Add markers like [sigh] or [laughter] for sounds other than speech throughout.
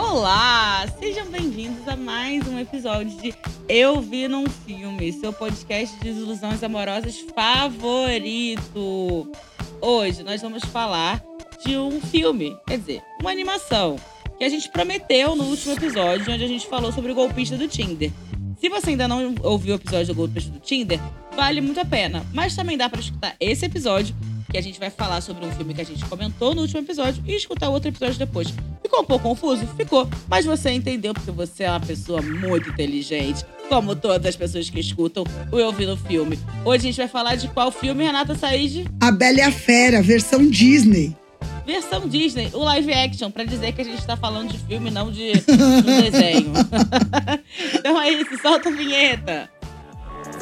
Olá, sejam bem-vindos a mais um episódio de Eu Vi Num Filme, seu podcast de desilusões amorosas favorito. Hoje nós vamos falar de um filme, quer dizer, uma animação, que a gente prometeu no último episódio, onde a gente falou sobre o golpista do Tinder. Se você ainda não ouviu o episódio do golpista do Tinder, vale muito a pena, mas também dá para escutar esse episódio que a gente vai falar sobre um filme que a gente comentou no último episódio e escutar outro episódio depois. Ficou um pouco confuso? Ficou. Mas você entendeu porque você é uma pessoa muito inteligente, como todas as pessoas que escutam o Eu Vi no Filme. Hoje a gente vai falar de qual filme, Renata Said? A Bela e a Fera, versão Disney. Versão Disney, o live action, para dizer que a gente tá falando de filme, não de, [laughs] de desenho. [laughs] então é isso, solta a vinheta.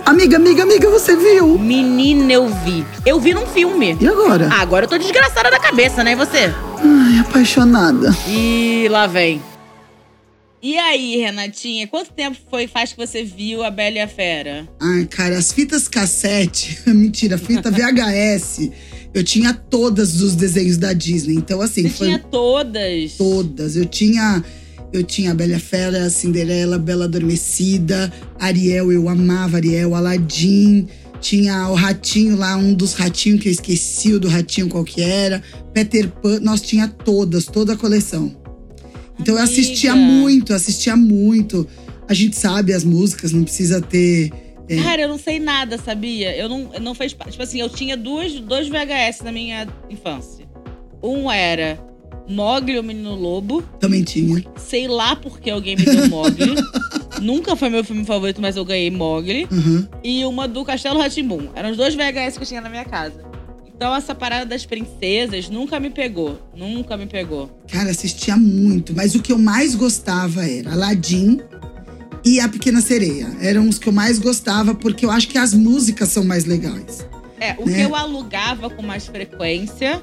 Amiga, amiga, amiga, você viu? Menina, eu vi. Eu vi num filme. E agora? Ah, agora eu tô desgraçada da cabeça, né? E você? Ai, apaixonada. E lá vem. E aí, Renatinha, quanto tempo foi faz que você viu a Bela e a Fera? Ai, cara, as fitas cassete, [laughs] mentira, fita VHS. Eu tinha todas os desenhos da Disney. Então, assim, Você foi. tinha todas? Todas. Eu tinha. Eu tinha a Bela e a Fera, Cinderela, Bela Adormecida, Ariel, eu amava Ariel, Aladdin. Tinha o ratinho lá, um dos ratinhos que eu esqueci, o do ratinho qual que era. Peter Pan, nós tinha todas, toda a coleção. Então eu assistia Amiga. muito, assistia muito. A gente sabe as músicas, não precisa ter. é, Cara, eu não sei nada, sabia? Eu não, eu não fez parte. Tipo assim, eu tinha duas, dois VHS na minha infância. Um era Mogli, o Menino Lobo. também tinha. Sei lá porque alguém me deu Mogli. [laughs] Nunca foi meu filme favorito, mas eu ganhei Mogli. Uhum. E uma do Castelo Ratimbum. Eram os dois VHS que eu tinha na minha casa. Então essa parada das princesas nunca me pegou. Nunca me pegou. Cara, assistia muito. Mas o que eu mais gostava era Aladdin e A Pequena Sereia. Eram os que eu mais gostava, porque eu acho que as músicas são mais legais. É, o Né? que eu alugava com mais frequência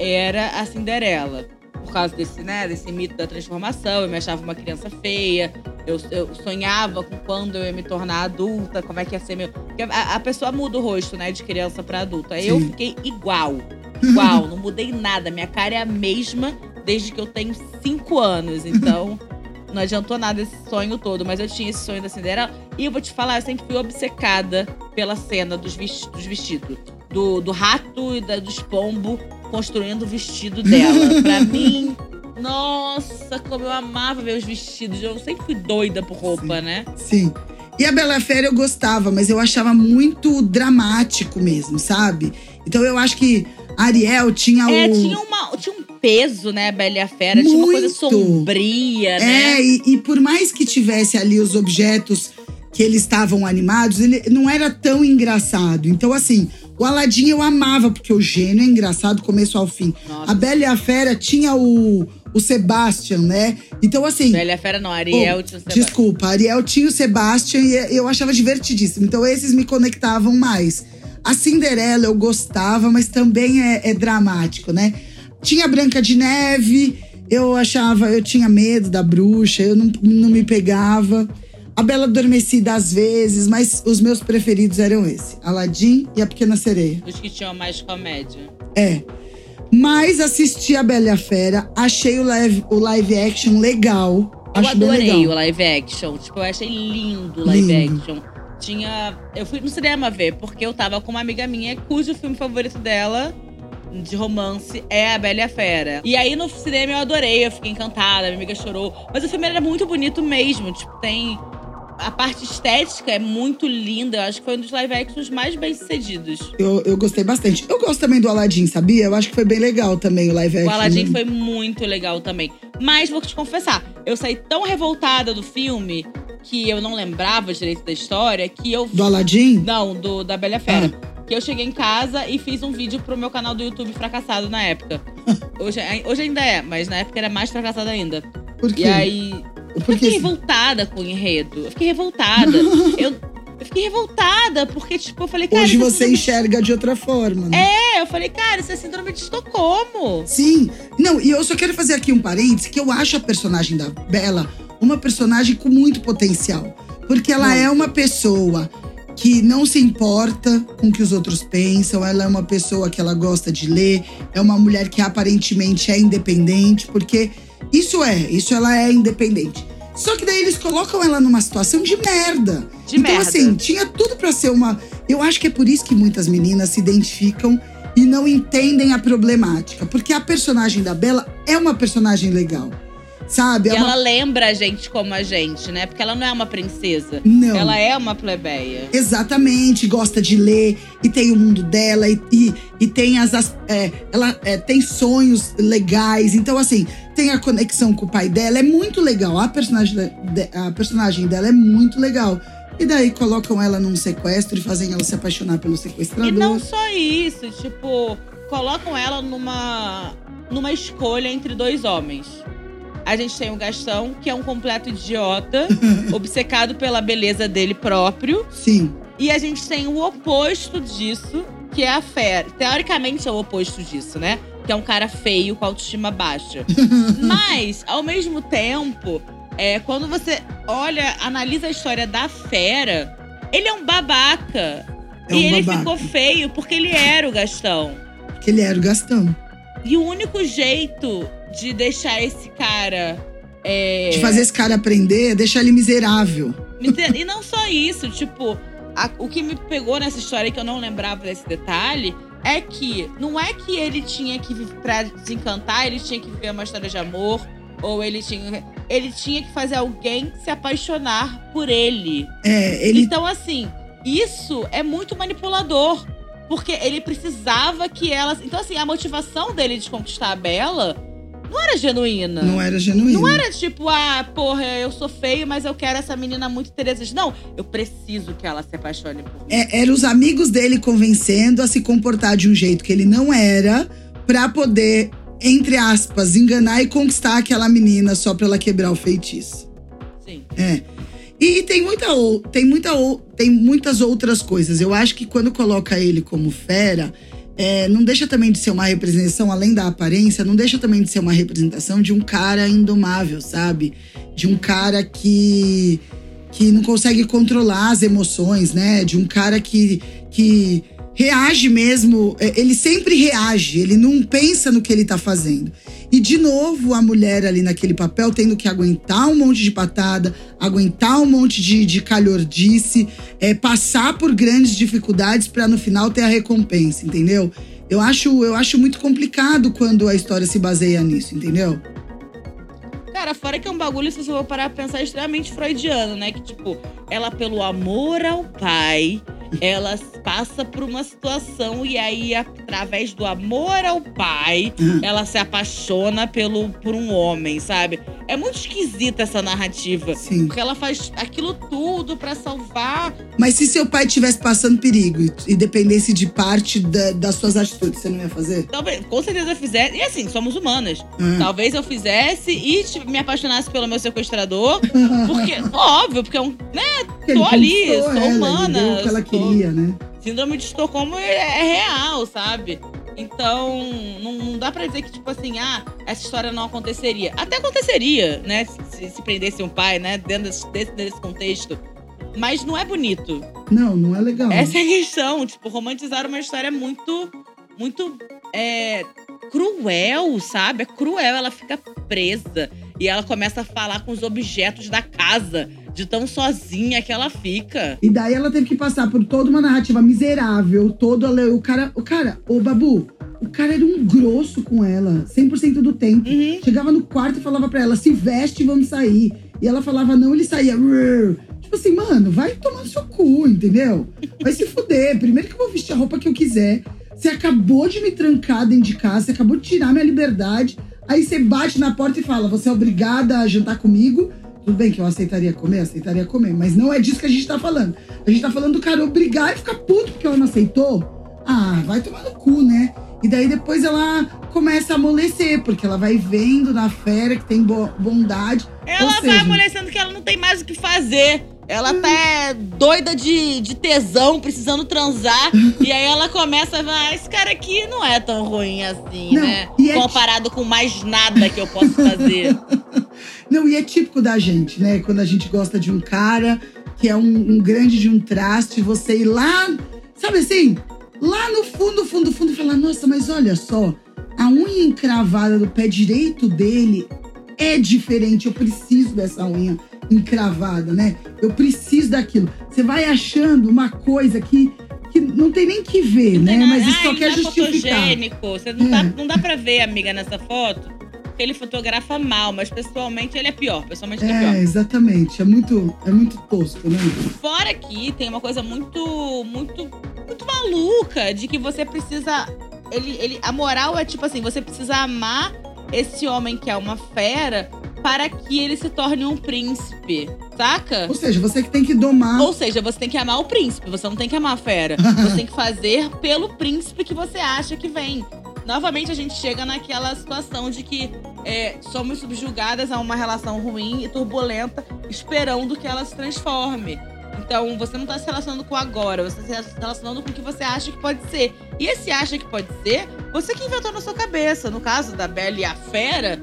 era a Cinderela. Por causa desse, né, desse mito da transformação. Eu me achava uma criança feia. Eu, eu sonhava com quando eu ia me tornar adulta, como é que ia ser meu. Porque a, a pessoa muda o rosto, né, de criança pra adulta. Aí eu Sim. fiquei igual. [laughs] Igual, não mudei nada. Minha cara é a mesma desde que eu tenho cinco anos. Então, [laughs] não adiantou nada esse sonho todo. Mas eu tinha esse sonho da Cinderela. E eu vou te falar, eu sempre fui obcecada pela cena dos vestidos. Do, do rato e da, dos pombos construindo o vestido dela. pra [laughs] mim, nossa, como eu amava ver os vestidos. Eu sempre fui doida por roupa, né? Sim. E a Bela Fera eu gostava, mas eu achava muito dramático mesmo, sabe? Então eu acho que Ariel tinha É, o. tinha, uma, tinha um peso, né, a Bela e a Fera. Tinha uma coisa Muito. sombria, né? É, e, e por mais que tivesse ali os objetos que eles estavam animados, ele não era tão engraçado. Então, assim, o Aladim eu amava, porque o gênio é engraçado do começo ao fim. Nossa. A Bela e a Fera tinha o, o Sebastian, né? Então, assim. Bela e a Fera não, Ariel Oh, tinha o Sebastião. Desculpa, Ariel tinha o Sebastian e eu achava divertidíssimo. Então, esses me conectavam mais. A Cinderela eu gostava, mas também é, é dramático, né? Tinha a Branca de Neve, eu achava, eu tinha medo da bruxa, eu não, não me pegava. A Bela Adormecida às vezes, mas os meus preferidos eram esse: Aladim e a Pequena Sereia. Os que tinham mais comédia. É. Mas assisti a Bela e a Fera, achei o live, o live action legal. Eu Acho adorei legal. o live action. Tipo, eu achei lindo o live Lindo. action. Tinha. Eu fui no cinema ver, porque eu tava com uma amiga minha cujo filme favorito dela. De romance é A Bela e a Fera. E aí no cinema eu adorei, eu fiquei encantada, minha amiga chorou. Mas o filme era muito bonito mesmo. Tipo, tem. A parte estética é muito linda. Eu acho que foi um dos live actions mais bem sucedidos. Eu, eu gostei bastante. Eu gosto também do Aladdin, sabia? Eu acho que foi bem legal também o live O action. Aladdin foi muito legal também. Mas vou te confessar, eu saí tão revoltada do filme que eu não lembrava direito da história que eu. Do Aladdin? Não, do, da Bela Fera. Ah. Que eu cheguei em casa e fiz um vídeo pro meu canal do YouTube fracassado na época. [laughs] Hoje, hoje ainda é, mas na época era mais fracassado ainda. Por quê? E aí. Eu fiquei revoltada com o enredo. Eu fiquei revoltada. [laughs] eu, eu fiquei revoltada, porque, tipo, eu falei, cara. Hoje você síndrome- enxerga de outra forma. Né? É, eu falei, cara, isso é síndrome de Estocolmo. Sim. Não, e eu só quero fazer aqui um parênteses, que eu acho a personagem da Bela uma personagem com muito potencial. Porque ela Muito. é uma pessoa que não se importa com o que os outros pensam, ela é uma pessoa que ela gosta de ler, é uma mulher que aparentemente é independente, porque Isso é, isso ela é independente. Só que daí eles colocam ela numa situação de merda. De então, merda. assim, tinha tudo pra ser uma. Eu acho que é por isso que muitas meninas se identificam e não entendem a problemática. Porque a personagem da Bela é uma personagem legal. Sabe? E É uma- ela lembra a gente como a gente, né? Porque ela não é uma princesa. Não. Ela é uma plebeia. Exatamente, gosta de ler e tem o mundo dela e, e, e tem as. as- é, ela é, tem sonhos legais. Então, assim, tem a conexão com o pai dela. É muito legal. A personagem, de- a personagem dela é muito legal. E daí colocam ela num sequestro e fazem ela se apaixonar pelo sequestrador. E não só isso, tipo, colocam ela numa, numa escolha entre dois homens. A gente tem o Gastão, que é um completo idiota, [laughs] obcecado pela beleza dele próprio. Sim. E a gente tem o oposto disso, que é a Fera. Teoricamente é o oposto disso, né? Que é um cara feio com autoestima baixa. [laughs] Mas, ao mesmo tempo, é, quando você olha, analisa a história da Fera, ele é um babaca. É e um ele babaca. ficou feio porque ele era o Gastão. Porque ele era o Gastão. E o único jeito de deixar esse cara. é, De fazer esse cara aprender deixar ele miserável. E não só isso, tipo, a- o que me pegou nessa história que eu não lembrava desse detalhe é que não é que ele tinha que pra desencantar, ele tinha que viver uma história de amor ou ele tinha ele tinha que fazer alguém se apaixonar por ele. É, ele Então assim, isso é muito manipulador, porque ele precisava que ela, então assim, a motivação dele de conquistar a Bela não era genuína. não era genuíno. Não era tipo, ah, porra, eu sou feio, mas eu quero essa menina muito interessante. Não, eu preciso que ela se apaixone por mim. É, era os amigos dele convencendo a se comportar de um jeito que ele não era, pra poder, entre aspas, enganar e conquistar aquela menina só pra ela quebrar o feitiço. Sim. É. E tem, muita, tem, muita, tem muitas outras coisas. Eu acho que quando coloca ele como fera, é, não deixa também de ser uma representação, além da aparência, não deixa também de ser uma representação de um cara indomável, sabe? De um cara que, que não consegue controlar as emoções, né? De um cara que, que reage mesmo. é, Ele sempre reage, ele não pensa no que ele tá fazendo. E de novo, a mulher ali naquele papel tendo que aguentar um monte de patada, aguentar um monte de, de calhordice, é, passar por grandes dificuldades para no final ter a recompensa, entendeu? Eu acho, eu acho muito complicado quando a história se baseia nisso, entendeu? Cara, fora que é um bagulho, se você for parar pra pensar, extremamente freudiano, né? Que, tipo, ela, pelo amor ao pai, ela passa por uma situação e aí, através do amor ao pai, Hum. ela se apaixona pelo, por um homem, sabe? É muito esquisita essa narrativa. Sim. Porque ela faz aquilo tudo pra salvar Mas se seu pai estivesse passando perigo e, dependesse de parte da- das suas atitudes, você não ia fazer? Talvez, com certeza eu fizesse. E assim, somos humanas. Ah. Talvez eu fizesse e me apaixonasse pelo meu sequestrador. [laughs] Porque, óbvio, porque é um. Né? Tô ali, sou ela, humana, ela sou- né? Síndrome de Estocolmo é, é real, sabe? Então, não, dá pra dizer que, tipo assim, ah, essa história não aconteceria. Até aconteceria, né? Se, se prendesse um pai, né? Dentro desse, desse, desse contexto. Mas não é bonito. Não, não é legal. Essa é a questão. Tipo, romantizar uma história muito, muito é, cruel, sabe? É cruel. Ela fica presa e ela começa a falar com os objetos da casa, de tão sozinha que ela fica. E daí ela teve que passar por toda uma narrativa miserável, todo o cara, o cara, o Babu, o cara era um grosso com ela, 100% do tempo. Uhum. Chegava no quarto e falava pra ela: "Se veste vamos sair". E ela falava: "Não", ele saía. "Rrr". Tipo assim, mano, vai tomar seu cu, entendeu? Vai se fuder. Primeiro que eu vou vestir a roupa que eu quiser. Você acabou de me trancar dentro de casa, você acabou de tirar minha liberdade. Aí você bate na porta e fala: "Você é obrigada a jantar comigo". Tudo bem que eu aceitaria comer, aceitaria comer, mas não é disso que a gente tá falando. A gente tá falando do cara obrigar e ficar puto porque ela não aceitou. Ah, vai tomar no cu, né? E daí depois ela começa a amolecer, porque ela vai vendo na fera que tem bo- bondade. Ela vai seja- amolecendo que ela não tem mais o que fazer. Ela tá doida de, de tesão, precisando transar. [laughs] e aí ela começa a falar: "Ah, esse cara aqui não é tão ruim assim, Não, né? é Comparado com mais nada que eu posso fazer. [laughs] Não, e é típico da gente, né? Quando a gente gosta de um cara que é um, um grande de um traste, você ir lá, sabe assim? Lá no fundo, fundo, fundo, e falar: nossa, mas olha só, a unha encravada do pé direito dele é diferente, eu preciso dessa unha encravada, né? Eu preciso daquilo. Você vai achando uma coisa que, que não tem nem que ver, Não né? Mas isso Ai, só quer é justificar. Você não, É. dá, não dá pra ver, amiga, nessa foto. Porque ele fotografa mal, mas pessoalmente ele é pior. Pessoalmente ele é pior. É, exatamente. É muito, é muito tosco, né? Fora que tem uma coisa muito, muito, muito maluca de que você precisa. Ele, ele, a moral é tipo assim: você precisa amar esse homem que é uma fera para que ele se torne um príncipe. Saca? Ou seja, você que tem que domar. Ou seja, você tem que amar o príncipe, você não tem que amar a fera. [laughs] Você tem que fazer pelo príncipe que você acha que vem. Novamente, a gente chega naquela situação de que é, somos subjugadas a uma relação ruim e turbulenta, esperando que ela se transforme. Então, você não tá se relacionando com agora, você tá se relacionando com o que você acha que pode ser. E esse acha que pode ser, você que inventou na sua cabeça. No caso da Bela e a Fera,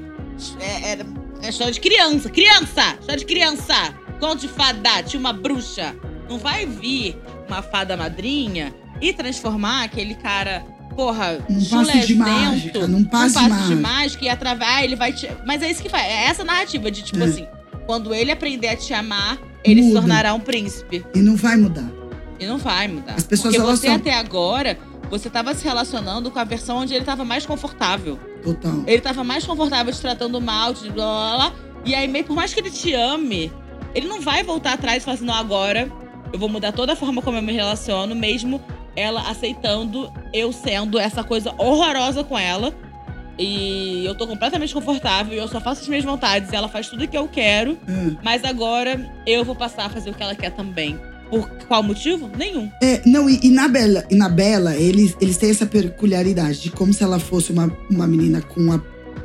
é, era- é história de criança. Criança! História de criança! Conto de fada, tinha uma bruxa. Não vai vir uma fada madrinha e transformar aquele cara, porra, Num passe de mágica, num passe de passe de mágica. e através ele vai te. Mas é isso que faz. É essa narrativa de tipo É. assim: quando ele aprender a te amar, ele se Muda. tornará um príncipe. E não vai mudar. E não vai mudar. As pessoas, Porque você são- até agora, você tava se relacionando com a versão onde ele tava mais confortável. Total. Ele tava mais confortável te tratando mal, te blá blá blá. E aí, meio por mais que ele te ame, ele não vai voltar atrás e falar assim: não, agora eu vou mudar toda a forma como eu me relaciono, mesmo ela aceitando eu sendo essa coisa horrorosa com ela. E eu tô completamente confortável, eu só faço as minhas vontades, e ela faz tudo o que eu quero, É. mas agora eu vou passar a fazer o que ela quer também. Por qual motivo? Nenhum. É, não, e, e na Bela, e na Bela eles, eles têm essa peculiaridade de como se ela fosse uma, uma menina com a.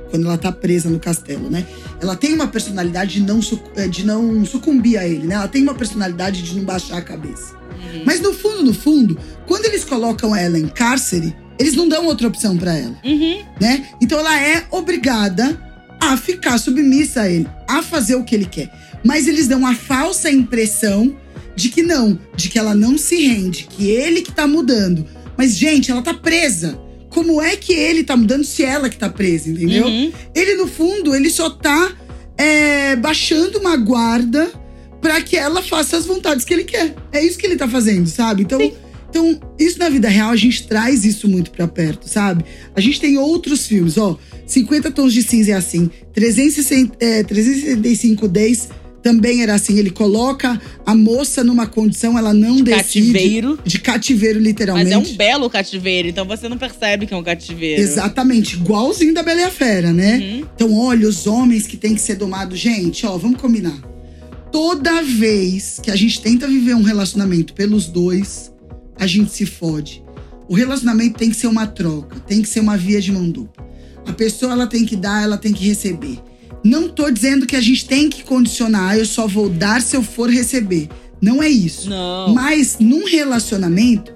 Quando ela tá presa no castelo, né? Ela tem uma personalidade de não, é, de não sucumbir a ele, né? Ela tem uma personalidade de não baixar a cabeça. Uhum. Mas no fundo, no fundo, quando eles colocam ela em cárcere, eles não dão outra opção pra ela, Uhum. né? Então ela é obrigada a ficar submissa a ele, a fazer o que ele quer. Mas eles dão a falsa impressão de que não, de que ela não se rende, que ele que tá mudando. Mas, gente, ela tá presa. Como é que ele tá mudando se ela que tá presa, entendeu? Uhum. Ele, no fundo, ele só tá é, baixando uma guarda pra que ela faça as vontades que ele quer. É isso que ele tá fazendo, sabe? Então, então isso na vida real, a gente traz isso muito pra perto, sabe? A gente tem outros filmes, ó. 50 Tons de Cinza é assim. 360, é, 365 Days também era assim. Ele coloca a moça numa condição, ela não decide. Cativeiro. De cativeiro, literalmente. Mas é um belo cativeiro, então você não percebe que é um cativeiro. Exatamente, igualzinho da Bela e a Fera, né? Uhum. Então, olha, os homens que têm que ser domados. Gente, ó, vamos combinar. Toda vez que a gente tenta viver um relacionamento pelos dois, a gente se fode. O relacionamento tem que ser uma troca, tem que ser uma via de mão dupla. A pessoa ela tem que dar, ela tem que receber. Não tô dizendo que a gente tem que condicionar, "Ah, eu só vou dar se eu for receber. Não é isso. Não. Mas num relacionamento,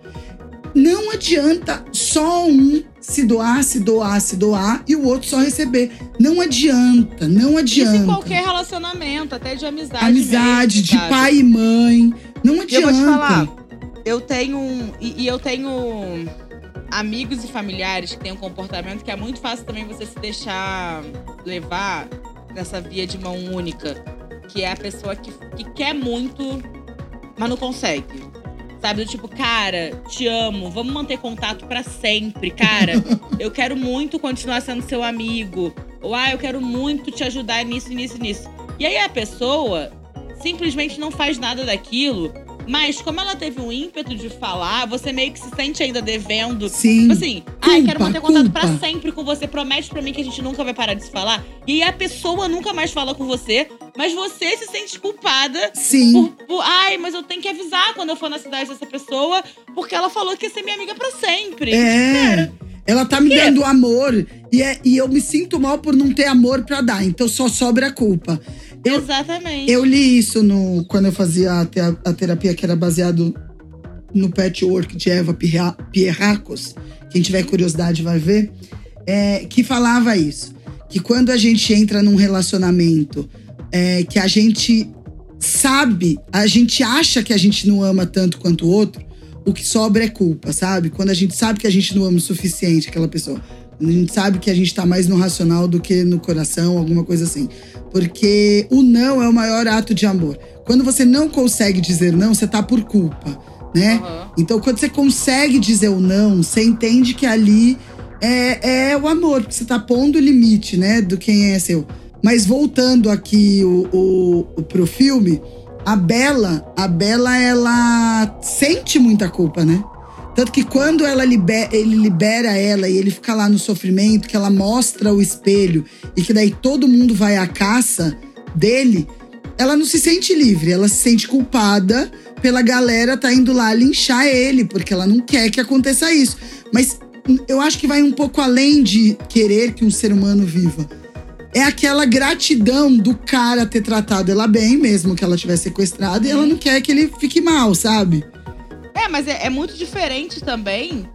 não adianta só um se doar, se doar, se doar e o outro só receber. Não adianta, não adianta. Isso em qualquer relacionamento, até de amizade. Amizade mesmo, de sabe? pai e mãe. Não adianta. eu vou te falar, eu tenho. um- E, e eu tenho amigos e familiares que têm um comportamento que é muito fácil também você se deixar levar nessa via de mão única. Que é a pessoa que, que quer muito, mas não consegue. Sabe, do tipo, cara, te amo, vamos manter contato pra sempre, cara. eu quero muito continuar sendo seu amigo. Ou, ah, eu quero muito te ajudar nisso, nisso, nisso. E aí a pessoa simplesmente não faz nada daquilo. Mas como ela teve um ímpeto de falar, você meio que se sente ainda devendo. Sim. Tipo assim, ah, eu quero Culpa, manter contato culpa. pra sempre com você. Promete pra mim que a gente nunca vai parar de se falar. E aí a pessoa nunca mais fala com você, mas você se sente culpada Sim. por, por, ai, mas eu tenho que avisar quando eu for na cidade dessa pessoa, porque ela falou que ia ser minha amiga pra sempre. É. Ela tá me dando amor e, é, e eu me sinto mal por não ter amor pra dar. Então só sobra a culpa. Eu, Exatamente. Eu li isso no, quando eu fazia a, te- a terapia que era baseado no patchwork de Eva Pierra- Pierracos. Quem tiver curiosidade vai ver. é, que falava isso. Que quando a gente entra num relacionamento é, que a gente sabe, a gente acha que a gente não ama tanto quanto o outro, o que sobra é culpa, sabe? Quando a gente sabe que a gente não ama o suficiente aquela pessoa. A gente sabe que a gente tá mais no racional do que no coração, alguma coisa assim. Porque o não é o maior ato de amor. Quando você não consegue dizer não, você tá por culpa, né? Uhum. Então, quando você consegue dizer o não, você entende que ali é, é o amor, porque você tá pondo o limite, né, do quem é seu. Mas voltando aqui o, o, o, pro filme, a Bela, a Bela, ela sente muita culpa, né? Tanto que quando ela libera, ele libera ela e ele fica lá no sofrimento, que ela mostra o espelho e que daí todo mundo vai à caça dele, ela não se sente livre, ela se sente culpada pela galera tá indo lá linchar ele, porque ela não quer que aconteça isso. Mas eu acho que vai um pouco além de querer que um ser humano viva. É aquela gratidão do cara ter tratado ela bem, mesmo que ela tivesse sequestrada, e ela não quer que ele fique mal, sabe? É, mas é, é muito diferente também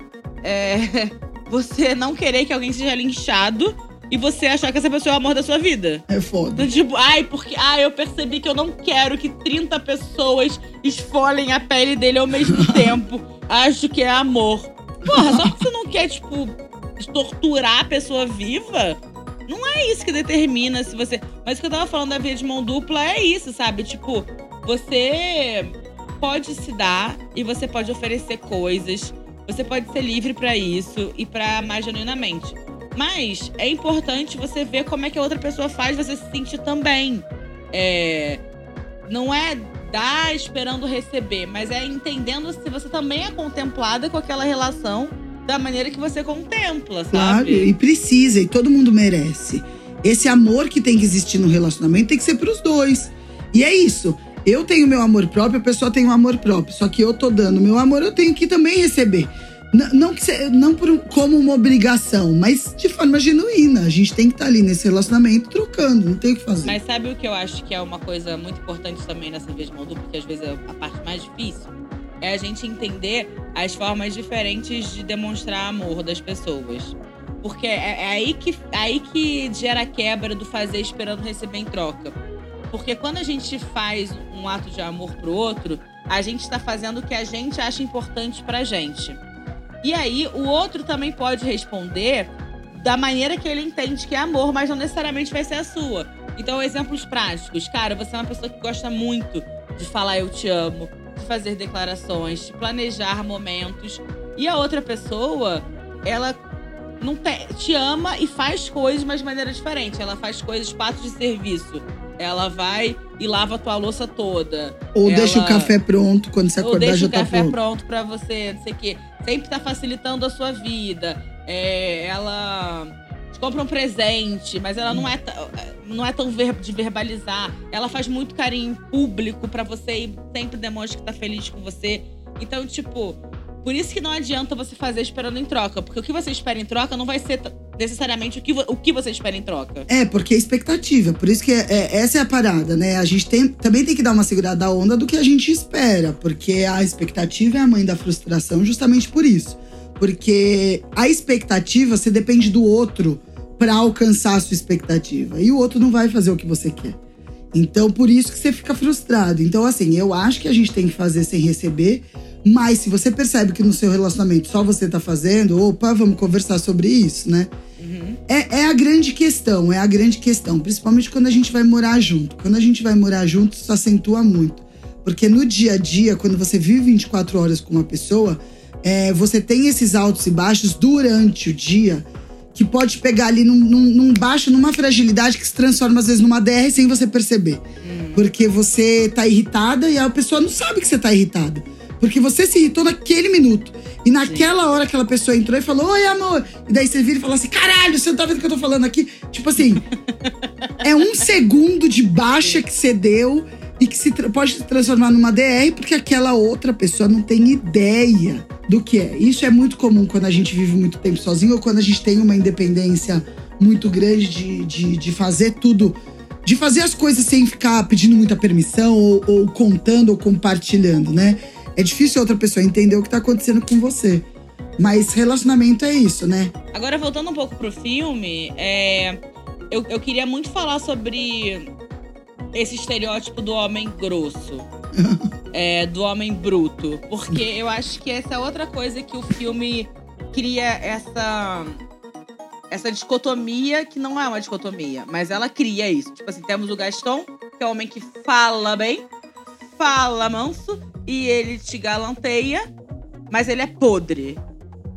é, [laughs] você não querer que alguém seja linchado e você achar que essa pessoa é o amor da sua vida. É foda. Então, tipo, ai, porque ai, eu percebi que eu não quero que 30 pessoas esfolem a pele dele ao mesmo [laughs] tempo. Acho que é amor. Porra, só porque você não quer, tipo, torturar a pessoa viva, não é isso que determina se você. Mas o que eu tava falando da via de mão dupla é isso, sabe? Tipo, você pode se dar e você pode oferecer coisas. Você pode ser livre para isso e para mais genuinamente. Mas é importante você ver como é que a outra pessoa faz você se sentir também. É, não é dar esperando receber, mas é entendendo se você também é contemplada com aquela relação da maneira que você contempla, sabe? Claro, e precisa, e todo mundo merece. Esse amor que tem que existir no relacionamento tem que ser pros dois. E é isso. Eu tenho meu amor próprio, a pessoa tem o um amor próprio. Só que eu tô dando meu amor, eu tenho que também receber. N não, que não por, como uma obrigação, mas de forma genuína. A gente tem que estar tá ali nesse relacionamento trocando, não tem o que fazer. Mas sabe o que eu acho que é uma coisa muito importante também nessa vez de mão dupla, que às vezes é a parte mais difícil? É a gente entender as formas diferentes de demonstrar amor das pessoas. Porque é, é aí, que, aí que gera a quebra do fazer esperando receber em troca. Porque quando a gente faz um ato de amor pro outro, a gente está fazendo o que a gente acha importante pra gente. E aí, o outro também pode responder da maneira que ele entende que é amor, mas não necessariamente vai ser a sua. Então, exemplos práticos. Cara, você é uma pessoa que gosta muito de falar eu te amo, fazer declarações, de planejar momentos. E a outra pessoa, ela não te, te ama e faz coisas, mas de maneira diferente. Ela faz coisas, patos de serviço. Ela vai e lava a tua louça toda. Ou ela... deixa o café pronto quando você acordar deixa já o tá café pronto. pronto pra você, não sei o quê. Sempre tá facilitando a sua vida. É, ela compra um presente, mas ela não é, não é tão ver, de verbalizar. Ela faz muito carinho público pra você e sempre demonstra que tá feliz com você. Então, tipo, por isso que não adianta você fazer esperando em troca. Porque o que você espera em troca não vai ser necessariamente o que, o que você espera em troca. É, porque é expectativa. Por isso que é, é, essa é a parada, né? A gente tem, também tem que dar uma segurada da onda do que a gente espera. Porque a expectativa é a mãe da frustração justamente por isso. Porque a expectativa, você depende do outro para alcançar a sua expectativa. E o outro não vai fazer o que você quer. Então, por isso que você fica frustrado. Então, assim, eu acho que a gente tem que fazer sem receber. Mas se você percebe que no seu relacionamento só você tá fazendo, opa, vamos conversar sobre isso, né? Uhum. É, é, a grande questão, é a grande questão. Principalmente quando a gente vai morar junto. Quando a gente vai morar junto, isso acentua muito. Porque no dia a dia, quando você vive 24 horas com uma pessoa, é, você tem esses altos e baixos durante o dia que pode pegar ali num, num, num, baixo, numa fragilidade que se transforma às vezes numa DR sem você perceber. Hum. Porque você tá irritada e a pessoa não sabe que você tá irritada. Porque você se irritou naquele minuto. E naquela Sim. hora aquela pessoa entrou e falou: Oi, amor. E daí você vira e fala assim: Caralho, você não tá vendo o que eu tô falando aqui? Tipo assim, [laughs] é um segundo de baixa que você deu e que se pode se transformar numa DR porque aquela outra pessoa não tem ideia do que é. Isso é muito comum quando a gente vive muito tempo sozinho ou quando a gente tem uma independência muito grande de, de, de fazer tudo. De fazer as coisas sem ficar pedindo muita permissão ou, ou contando ou compartilhando, né? É difícil outra pessoa entender o que tá acontecendo com você. Mas relacionamento é isso, né? Agora, voltando um pouco pro filme, é... eu, eu queria muito falar sobre esse estereótipo do homem grosso. [laughs] é, do homem bruto. Porque eu acho que essa é outra coisa que o filme cria essa. essa dicotomia que não é uma dicotomia, mas ela cria isso. Tipo assim, temos o Gaston, que é um homem que fala bem, fala manso, e ele te galanteia, mas ele é podre.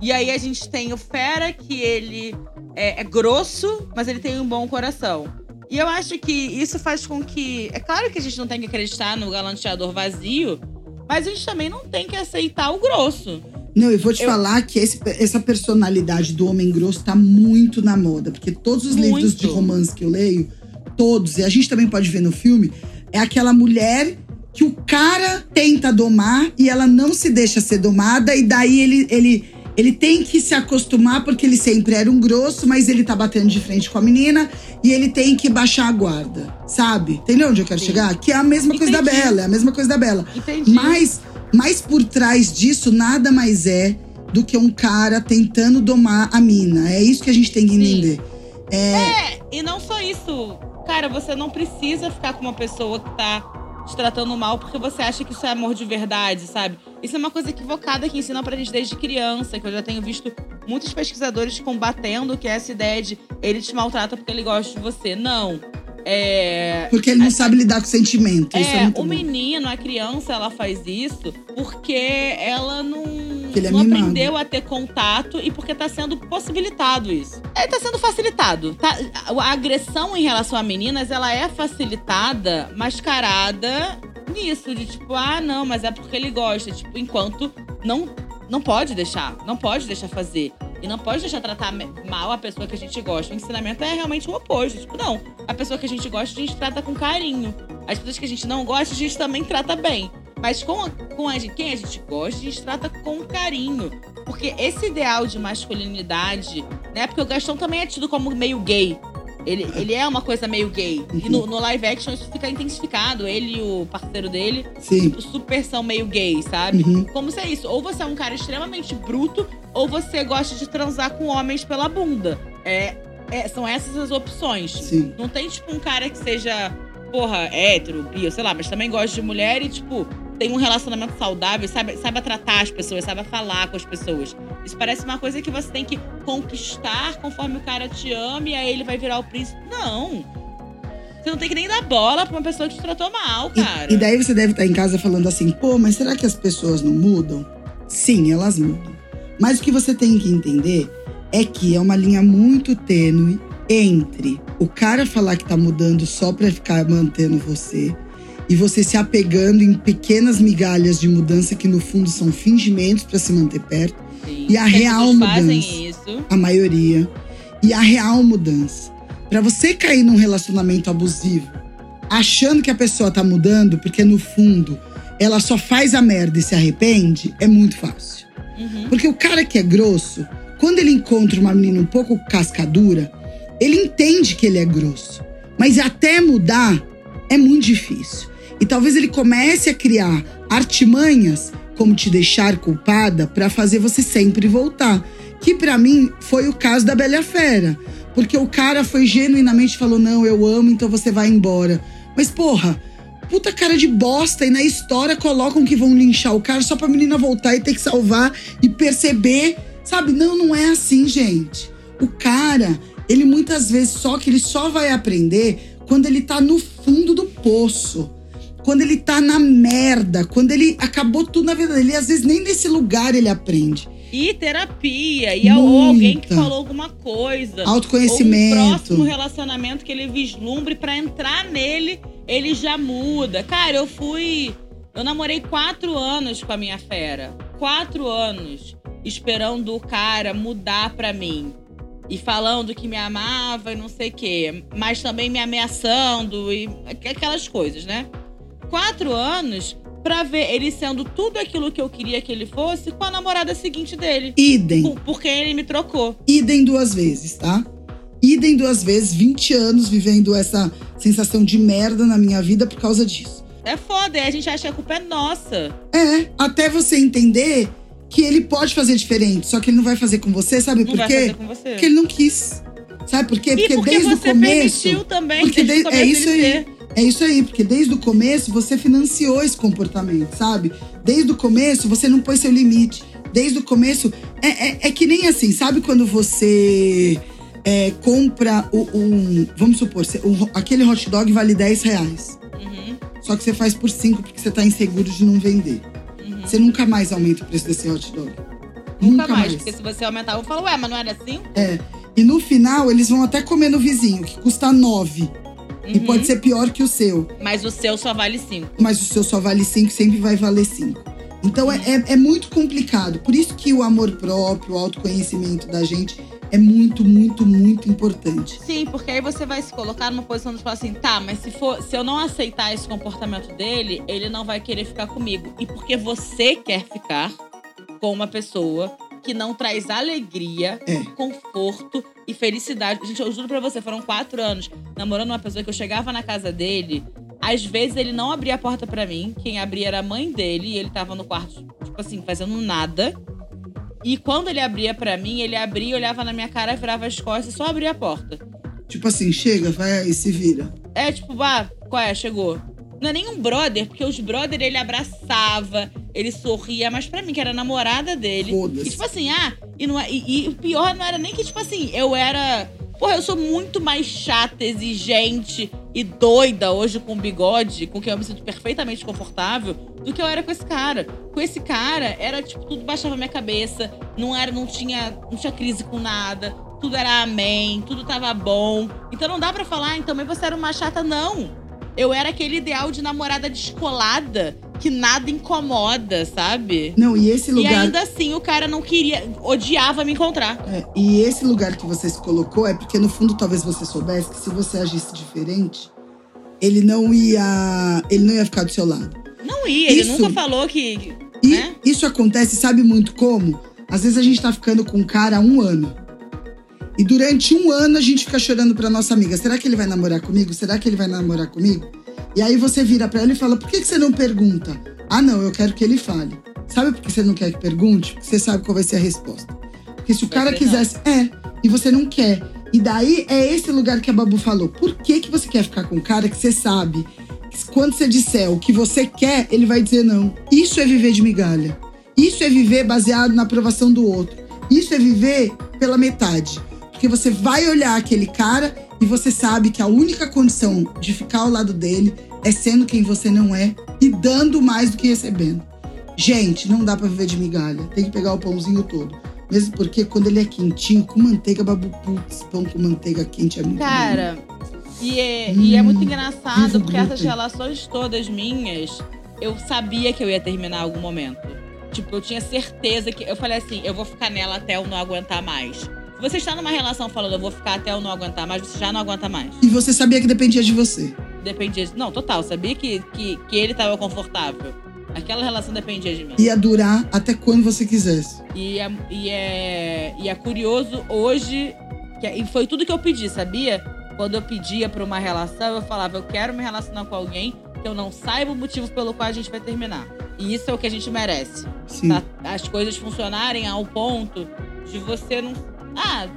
E aí a gente tem o Fera, que ele é, é grosso, mas ele tem um bom coração. E eu acho que isso faz com que. É claro que a gente não tem que acreditar no galanteador vazio, mas a gente também não tem que aceitar o grosso. Não, eu vou te eu... falar que esse, essa personalidade do homem grosso tá muito na moda. Porque todos os muito. livros de romance que eu leio, todos, e a gente também pode ver no filme, é aquela mulher que o cara tenta domar e ela não se deixa ser domada, e daí ele, ele ele tem que se acostumar porque ele sempre era um grosso, mas ele tá batendo de frente com a menina e ele tem que baixar a guarda, sabe? Entendeu onde eu quero Sim. chegar? Que é a mesma Entendi. coisa da Bela, é a mesma coisa da Bela. Entendi. Mas, mas por trás disso, nada mais é do que um cara tentando domar a mina. É isso que a gente tem que entender. É... é, e não só isso. Cara, você não precisa ficar com uma pessoa que tá te tratando mal porque você acha que isso é amor de verdade, sabe? Isso é uma coisa equivocada que ensinam pra gente desde criança, que eu já tenho visto muitos pesquisadores combatendo que é essa ideia de ele te maltrata porque ele gosta de você. Não. É... Porque ele não sabe lidar com sentimento. É, isso é o bom. menino, a criança, ela faz isso porque ela não, é não aprendeu a ter contato e porque tá sendo possibilitado isso. É, tá sendo facilitado. Tá, a agressão em relação a meninas, ela é facilitada, mascarada nisso, de tipo, ah, não, mas é porque ele gosta. Tipo, enquanto não, não pode deixar, não pode deixar fazer. E não pode deixar tratar mal a pessoa que a gente gosta. O ensinamento é realmente o oposto. Tipo, não. A pessoa que a gente gosta, a gente trata com carinho. As pessoas que a gente não gosta, a gente também trata bem. Mas com, a, com a quem a gente gosta, a gente trata com carinho. Porque esse ideal de masculinidade, né? Porque o Gastão também é tido como meio gay. Ele, ele é uma coisa meio gay. E no, no, live action isso fica intensificado. Ele e o parceiro dele, Sim. Tipo, super são meio gay, sabe? Uhum. Como se é isso. Ou você é um cara extremamente bruto, ou você gosta de transar com homens pela bunda. É, é são essas as opções. Sim. Não tem, tipo, um cara que seja, porra, hétero, bi, sei lá, mas também gosta de mulher e, tipo, tem um relacionamento saudável, sabe, sabe tratar as pessoas, sabe falar com as pessoas. Isso parece uma coisa que você tem que conquistar conforme o cara te ama e aí ele vai virar o príncipe. Não. Você não tem que nem dar bola pra uma pessoa que te tratou mal, cara. E, e daí você deve estar em casa falando assim, pô, mas será que as pessoas não mudam? Sim, elas mudam. Mas o que você tem que entender é que é uma linha muito tênue entre o cara falar que tá mudando só pra ficar mantendo você e você se apegando em pequenas migalhas de mudança que no fundo são fingimentos para se manter perto. Sim, e a real mudança. Isso. A maioria. E a real mudança. Para você cair num relacionamento abusivo, achando que a pessoa tá mudando, porque no fundo ela só faz a merda e se arrepende, é muito fácil. Uhum. Porque o cara que é grosso, quando ele encontra uma menina um pouco cascadura, ele entende que ele é grosso. Mas até mudar é muito difícil. E talvez ele comece a criar artimanhas como te deixar culpada para fazer você sempre voltar. Que para mim foi o caso da Bela Fera. Porque o cara foi genuinamente falou: "Não, eu amo, então você vai embora". Mas porra, puta cara de bosta e na história colocam que vão linchar o cara só pra menina voltar e ter que salvar e perceber, sabe? Não, não é assim, gente. O cara, ele muitas vezes só que ele só vai aprender quando ele tá no fundo do poço quando ele tá na merda, quando ele acabou tudo na vida dele. Às vezes nem nesse lugar ele aprende. E terapia, e Muita. alguém que falou alguma coisa. Autoconhecimento. Ou um próximo relacionamento que ele vislumbre para entrar nele, ele já muda. Cara, eu fui. Eu namorei quatro anos com a minha fera. Quatro anos. Esperando o cara mudar pra mim. E falando que me amava e não sei o quê. Mas também me ameaçando e aquelas coisas, né? quatro anos pra ver ele sendo tudo aquilo que eu queria que ele fosse com a namorada seguinte dele. Idem. Por, por quem ele me trocou. Idem duas vezes, tá? Idem duas vezes, 20 anos vivendo essa sensação de merda na minha vida por causa disso. É foda, e a gente acha que a culpa é nossa. É, até você entender que ele pode fazer diferente, só que ele não vai fazer com você, sabe não por quê? Porque ele não quis. Sabe por quê? Porque, porque desde o começo. Também, porque desde, é isso aí. Ter. É isso aí, porque desde o começo você financiou esse comportamento, sabe? Desde o começo você não pôs seu limite. Desde o começo. É, é, é que nem assim, sabe quando você é, compra o, um. Vamos supor, o- aquele hot dog vale 10 reais. Uhum, Só que você faz por 5 porque você tá inseguro de não vender. Você nunca mais aumenta o preço desse hot dog. Nunca mais, porque se você aumentar, eu falo, ué, mas não era assim? É. E no final, eles vão até comer no vizinho, que custa 9. E Uhum. pode ser pior que o seu. Mas o seu só vale cinco. Mas o seu só vale 5, sempre vai valer 5. Então é, é, é muito complicado. Por isso que o amor próprio, o autoconhecimento da gente é muito, muito, muito importante. Sim, porque aí você vai se colocar numa posição de falar assim, tá, mas se, for, se eu não aceitar esse comportamento dele, ele não vai querer ficar comigo. E porque você quer ficar com uma pessoa que não traz alegria, É. conforto e felicidade. Gente, eu juro pra você, foram quatro anos namorando uma pessoa que eu chegava na casa dele. Às vezes ele não abria a porta pra mim, quem abria era a mãe dele, e ele tava no quarto, tipo assim, fazendo nada. E quando ele abria pra mim, ele abria, olhava na minha cara, virava as costas e só abria a porta. Tipo assim, chega, vai aí, se vira. É tipo, bah, qual é? Chegou. Não é nem um brother, porque os brother ele abraçava, ele sorria, mas pra mim, que era a namorada dele. E tipo assim, ah, e, não é- e, e o pior não era nem que, tipo assim, eu era. Porra, eu sou muito mais chata, exigente e doida hoje com bigode, com quem eu me sinto perfeitamente confortável, do que eu era com esse cara. Com esse cara, era tipo, tudo baixava minha cabeça, não era, não tinha, não tinha crise com nada, tudo era amém, tudo tava bom. Então não dá pra falar, então, mas você era uma chata, não. Eu era aquele ideal de namorada descolada, que nada incomoda, sabe? Não, e esse E lugar. ainda assim o cara não queria, odiava me encontrar. É, e esse lugar que você se colocou é porque, no fundo, talvez você soubesse que se você agisse diferente, ele não ia. Ele não ia ficar do seu lado. Não ia, ele Isso. nunca falou que. E Né? isso acontece, sabe muito como? Às vezes a gente tá ficando com um cara há um ano. E durante um ano a gente fica chorando pra nossa amiga: será que ele vai namorar comigo? Será que ele vai namorar comigo? E aí você vira pra ela e fala: por que, que você não pergunta? Ah, não, eu quero que ele fale. Sabe por que você não quer que pergunte? Porque você sabe qual vai ser a resposta. Porque se o cara quisesse. É, e você não quer. E daí é esse lugar que a Babu falou. Por que, que você quer ficar com um cara que você sabe que quando você disser o que você quer, ele vai dizer não? Isso é viver de migalha. Isso é viver baseado na aprovação do outro. Isso é viver pela metade. Porque você vai olhar aquele cara e você sabe que a única condição de ficar ao lado dele é sendo quem você não é e dando mais do que recebendo. Gente, não dá pra viver de migalha. Tem que pegar o pãozinho todo. Mesmo porque quando ele é quentinho, com manteiga, babu putz, pão com manteiga quente é muito bom. Cara, e é, e é muito Hum, engraçado, vivo porque essas relações todas minhas, eu sabia que eu ia terminar em algum momento. Tipo, eu tinha certeza que. Eu falei assim, eu vou ficar nela até eu não aguentar mais. Você está numa relação falando, eu vou ficar até eu não aguentar mais, você já não aguenta mais. E você sabia que dependia de você. Dependia de. Não, total, sabia que, que, que ele tava confortável. Aquela relação dependia de mim. Ia durar até quando você quisesse. E é, e é, e é curioso hoje, que, é- e foi tudo que eu pedi, sabia? Quando eu pedia pra uma relação, eu falava, eu quero me relacionar com alguém que eu não saiba o motivo pelo qual a gente vai terminar. E isso é o que a gente merece. Sim. tá? As coisas funcionarem ao ponto de você não. Ah,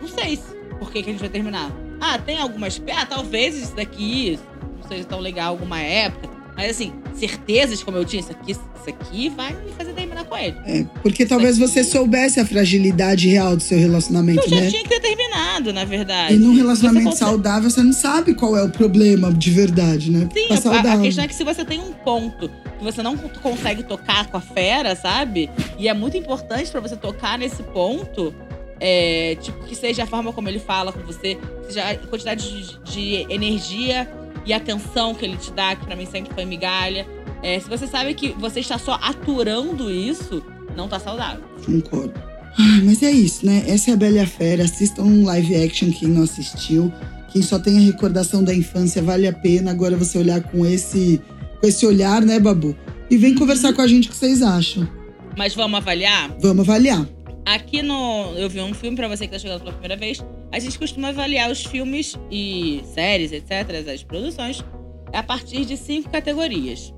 não sei se- por que, que a gente vai terminar. Ah, tem algumas. Ah, talvez isso daqui não seja tão legal alguma época. Mas assim, certezas como eu tinha, isso aqui, isso aqui vai me fazer terminar com ele. É, porque talvez você soubesse a fragilidade real do seu relacionamento, Eu já né? tinha que ter terminado, na verdade. E num relacionamento Você consegue- saudável, você não sabe qual é o problema de verdade, né? Sim, Tá a- a, questão é que se você tem um ponto que você não consegue tocar com a fera, sabe? E é muito importante pra você tocar nesse ponto, é, tipo, que seja a forma como ele fala com você, seja a quantidade de, de energia e atenção que ele te dá, que pra mim sempre foi migalha. É, se você sabe que você está só aturando isso, não tá saudável. Concordo. Ah, mas é isso, né? Essa é a Bela a Fera. Assistam um live action quem não assistiu. Quem só tem a recordação da infância, vale a pena agora você olhar com esse, com esse olhar, né, Babu? E vem conversar com a gente o que vocês acham. Mas vamos avaliar? Vamos avaliar. Aqui no. Eu vi um filme pra você que tá chegando pela primeira vez. A gente costuma avaliar os filmes e séries, etc., as produções, a partir de cinco categorias.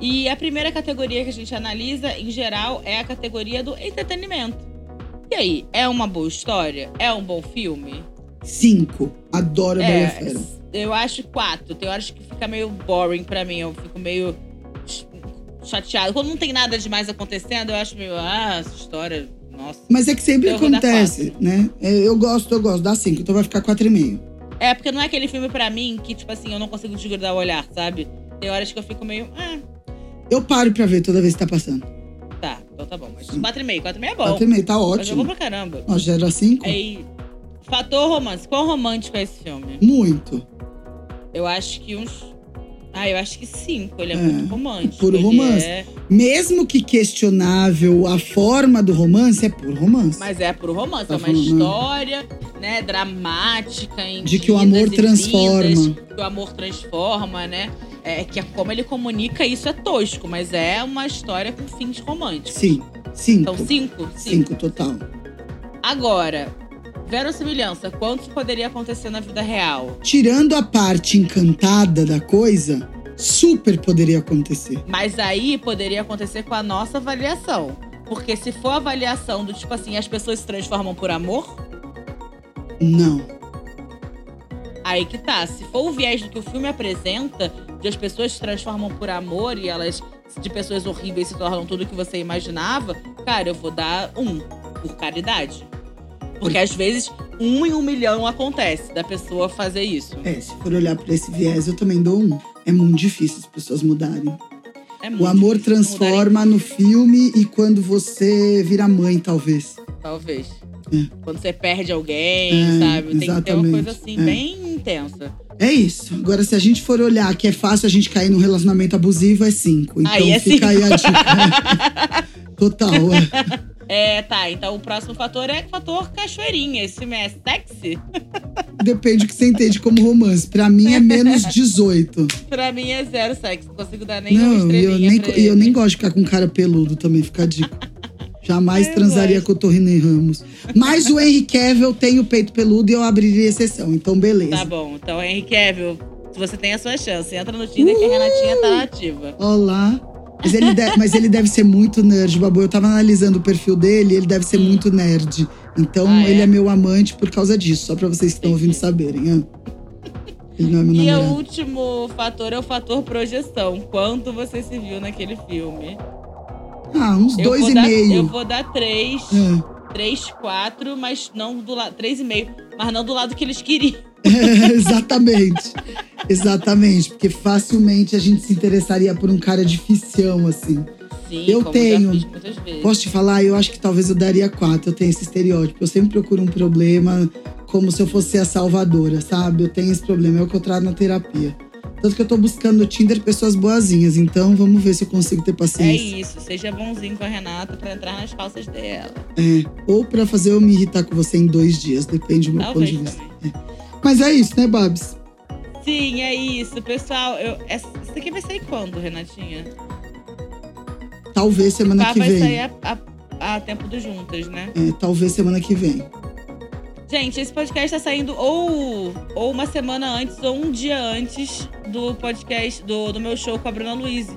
E a primeira categoria que a gente analisa, em geral, é a categoria do entretenimento. E aí, é uma boa história? É um bom filme? Cinco. Adoro a Bela Fera. eu acho quatro. Tem horas que fica meio boring pra mim. Eu fico meio ch- chateado. Quando não tem nada demais acontecendo, eu acho meio. Ah, essa história. Nossa. Mas é que sempre acontece, né? É, Eu gosto, eu gosto. Dá cinco, então vai ficar quatro e meio. É, porque não é aquele filme pra mim que, tipo assim, eu não consigo desgrudar o olhar, sabe? Tem horas que eu fico meio. Ah, Eu paro pra ver toda vez que tá passando. tá, então tá bom. Mas 4,5, 4,5 é bom. Quatro e meio, tá Mas eu vou ótimo. pra caramba. Ó, já era cinco? Aí. Fator romance. Quão romântico é esse filme? Muito. Eu acho que uns. Ah, eu acho que cinco. Ele é, É, muito romântico. puro romance. é- Mesmo que questionável a forma do romance, é por romance. Mas é puro romance. Tá é uma falando, né? história, né, dramática. De que o amor transforma. vindas, que o amor transforma, né? É que é como ele comunica, isso é tosco, mas é uma história com fins românticos. Sim, cinco. Então, cinco? cinco total. Agora, verossimilhança, quanto isso poderia acontecer na vida real? Tirando a parte encantada da coisa, super poderia acontecer. Mas aí poderia acontecer com a nossa avaliação. Porque se for avaliação do tipo assim, as pessoas se transformam por amor, Não. aí que tá. Se for o viés do que o filme apresenta, de as pessoas se transformam por amor e elas de pessoas horríveis se tornam tudo que você imaginava, cara, eu vou dar um, por caridade. Porque às vezes um em um milhão acontece da pessoa fazer isso. É, se for olhar pra esse viés, eu também dou um. É muito difícil as pessoas mudarem. É O muito amor difícil mudarem, transforma no filme e quando você vira mãe, talvez. Talvez. É. Quando você perde alguém, É, sabe? Tem que ter uma coisa assim, É. bem intensa. É isso. Agora, se a gente for olhar que é fácil a gente cair num relacionamento abusivo, é cinco. Então Aí é fica aí a dica. [laughs] Total. É. É, tá. Então o próximo fator é o fator cachoeirinha. Esse filme é sexy? [laughs] Depende do que você entende como romance. Pra mim é menos [laughs] 18. Pra mim é zero sexy. Não consigo dar nem uma Não, e estrelinha eu nem, eu ele. nem gosto de ficar com cara peludo também, fica dica. [laughs] Jamais Eu transaria gosto. com o Torrine Ramos. Mas o Henry Cavill tem o peito peludo e eu abriria exceção. Então, beleza. Tá bom. Então, Henry Cavill, você tem a sua chance, entra no Tinder que a Renatinha tá ativa. Olá. Mas ele, de- mas ele deve ser muito nerd, Babu. Eu tava analisando o perfil dele, ele deve ser muito nerd. Então, Ah, é? ele é meu amante por causa disso. Só pra vocês que estão ouvindo saberem. ah. Ele não é meu E o último fator é o fator projeção. Quanto você se viu naquele filme? Ah, uns Eu dois e dar, meio. Eu vou dar três. É. Três, quatro, mas não do lado. Três e meio, mas não do lado que eles queriam. É, [laughs] exatamente. Exatamente. Porque facilmente a gente se interessaria por um cara dificião, assim. Sim, Eu tenho. Posso te falar? Eu acho que talvez eu daria quatro. Eu tenho esse estereótipo. Eu sempre procuro um problema como se eu fosse a salvadora, sabe? Eu tenho esse problema. É o que eu trago na terapia. Tanto que eu tô buscando no Tinder pessoas boazinhas. Então vamos ver se eu consigo ter É paciência. isso, seja bonzinho com a Renata pra entrar nas calças dela. É. Ou pra fazer eu me irritar com você em dois dias. Depende do meu Talvez ponto de vista. também. Mas é isso, né, Babs? Sim, é isso, pessoal. Eu, essa- isso aqui vai sair quando, Renatinha? Talvez semana que vai vem. sair a, a- a tempo do juntas, né? É, talvez semana que vem. Gente, esse podcast tá saindo ou, ou uma semana antes ou um dia antes do podcast, do, do meu show com a Bruna Luiz.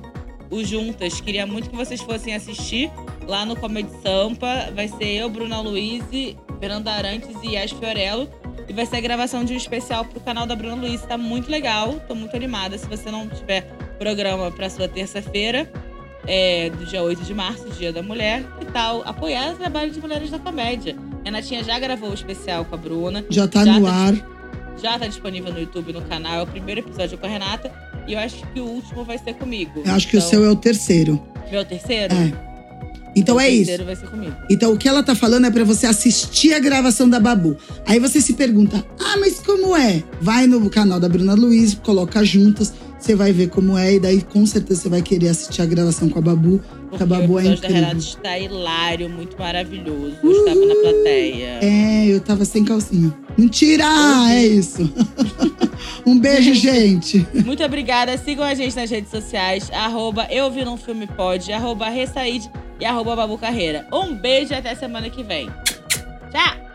O Juntas. Queria muito que vocês fossem assistir lá no Comedy Sampa. Vai ser eu, Bruna Luiz, Fernanda Arantes e Yas Fiorello. E vai ser a gravação de um especial pro canal da Bruna Luiz. Tá muito legal, tô muito animada. Se você não tiver programa pra sua terça-feira, é, do dia 8 de março, Dia da Mulher, que tal apoiar o trabalho de mulheres da comédia? Renatinha já gravou o especial com a Bruna, Já tá Já no tá ar. já tá disponível no YouTube, no canal. É o primeiro episódio com a Renata. E eu acho que o último vai ser comigo. Eu acho que o Então, seu é o terceiro. Meu terceiro? É. Então é isso. vai ser comigo. Então o que ela tá falando é pra você assistir a gravação da Babu. Aí você se pergunta: "Ah, mas como é?" Vai no canal da Bruna Luiz, coloca juntas, você vai ver como é e daí com certeza você vai querer assistir a gravação com a Babu. Porque a Babu o é episódio da incrível. Renata está hilário, muito maravilhoso. Eu estava na plateia. É, eu tava sem calcinha. Mentira! É isso. [laughs] um beijo, gente. Muito obrigada. Sigam a gente nas redes sociais. Arroba Eu Vi Num Filme Pode, arroba e arroba Babu Carreira. Um beijo e até semana que vem. Tchau!